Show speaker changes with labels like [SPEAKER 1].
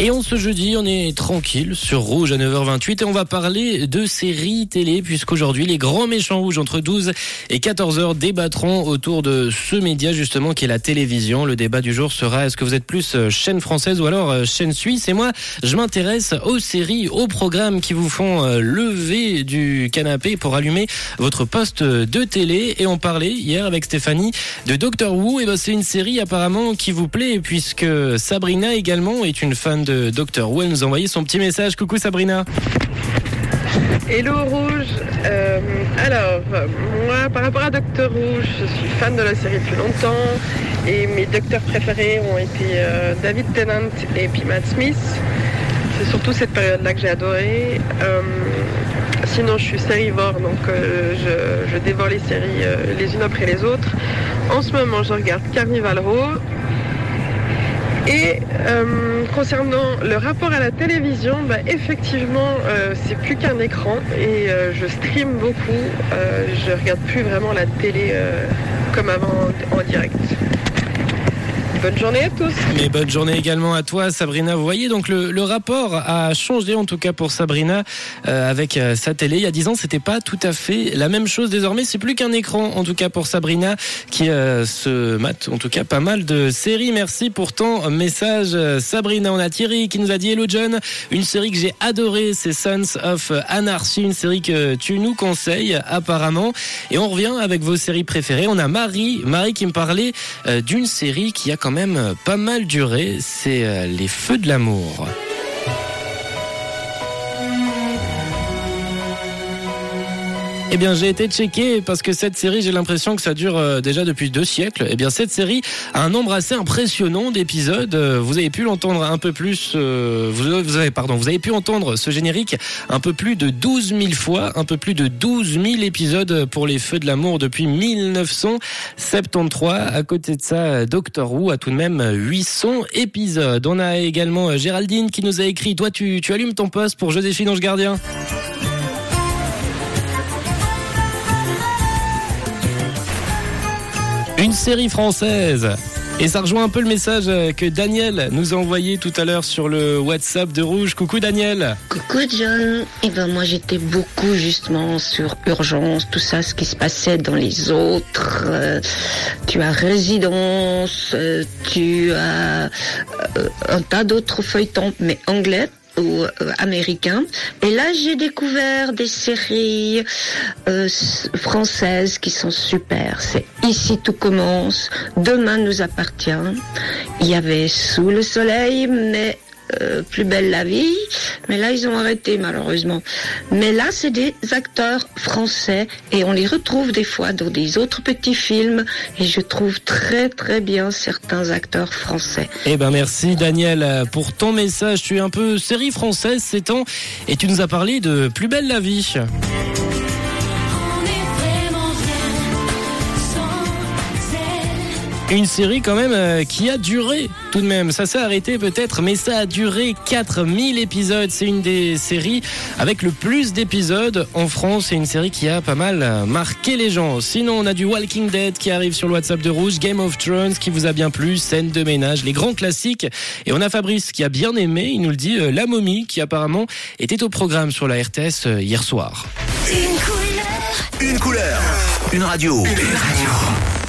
[SPEAKER 1] Et on ce jeudi, on est tranquille sur Rouge à 9h28 et on va parler de séries télé puisqu'aujourd'hui les grands méchants rouges entre 12 et 14h débattront autour de ce média justement qui est la télévision. Le débat du jour sera est-ce que vous êtes plus euh, chaîne française ou alors euh, chaîne suisse? Et moi, je m'intéresse aux séries, aux programmes qui vous font euh, lever du canapé pour allumer votre poste de télé. Et on parlait hier avec Stéphanie de Doctor Who. Et ben c'est une série apparemment qui vous plaît puisque Sabrina également est une fan de Doctor Who. Elle nous a envoyé son petit message. Coucou Sabrina.
[SPEAKER 2] Hello Rouge. Euh, alors, moi, par rapport à Docteur Rouge, je suis fan de la série depuis longtemps et mes docteurs préférés ont été euh, David Tennant et puis Matt Smith. C'est surtout cette période-là que j'ai adoré. Euh, sinon, je suis sérivore, donc je, je dévore les séries les unes après les autres. En ce moment, je regarde Carnival Row. Et euh, concernant le rapport à la télévision, bah, effectivement, euh, c'est plus qu'un écran et euh, je stream beaucoup. Je regarde plus vraiment la télé comme avant en direct. Bonne journée à tous.
[SPEAKER 1] Mais bonne journée également à toi, Sabrina. Vous voyez, donc le, le rapport a changé, en tout cas pour Sabrina, euh, avec euh, sa télé. Il y a 10 ans, c'était pas tout à fait la même chose. Désormais, c'est plus qu'un écran, en tout cas pour Sabrina, qui euh, se mate, en tout cas, pas mal de séries. Merci pour ton message, Sabrina. On a Thierry qui nous a dit Hello John, une série que j'ai adorée, c'est Sons of Anarchy, une série que tu nous conseilles apparemment. Et on revient avec vos séries préférées. On a Marie, Marie qui me parlait d'une série qui a quand même euh, pas mal duré, c'est euh, Les Feux de l'amour. Eh bien, j'ai été checké parce que cette série, j'ai l'impression que ça dure euh, déjà depuis deux siècles. Eh bien, cette série a un nombre assez impressionnant d'épisodes. Euh, Vous avez pu l'entendre un peu plus. euh, vous, avez, pardon, vous avez pu entendre ce générique un peu plus de 12 000 fois, un peu plus de 12 000 épisodes pour les Feux de l'amour depuis 1973. À côté de ça, Doctor Who a tout de même 800 épisodes. On a également Géraldine qui nous a écrit. Toi, tu, tu allumes ton poste pour Joséphine Ange Gardien. Une série française. Et ça rejoint un peu le message euh, que Daniel nous a envoyé tout à l'heure sur le WhatsApp de Rouge. Coucou Daniel.
[SPEAKER 3] Coucou John. Eh ben moi j'étais beaucoup justement sur urgence, tout ça, ce qui se passait dans les autres. Euh, tu as résidence, euh, tu as un tas d'autres feuilletons, mais anglais ou euh, américains. Et là j'ai découvert des séries euh, françaises qui sont super. C'est Ici tout commence, Demain nous appartient. Il y avait Sous le soleil, mais euh, plus belle la vie, mais là ils ont arrêté malheureusement. Mais là c'est des acteurs français et on les retrouve des fois dans des autres petits films et je trouve très très bien certains acteurs français.
[SPEAKER 1] Eh ben merci Daniel pour ton message. Tu es un peu série française ces temps et tu nous as parlé de Plus belle la vie. Une série quand même euh, qui a duré tout de même. Ça s'est arrêté peut-être, mais ça a duré 4000 épisodes. C'est une des séries avec le plus d'épisodes en France. C'est une série qui a pas mal euh, marqué les gens. Sinon, on a du Walking Dead qui arrive sur le WhatsApp de Rouge, Game of Thrones qui vous a bien plu, scène de ménage, les grands classiques. Et on a Fabrice qui a bien aimé, il nous le dit, euh, La Momie qui apparemment était au programme sur la RTS euh, hier soir.
[SPEAKER 4] Une couleur.
[SPEAKER 5] Une couleur. Une radio. Une radio.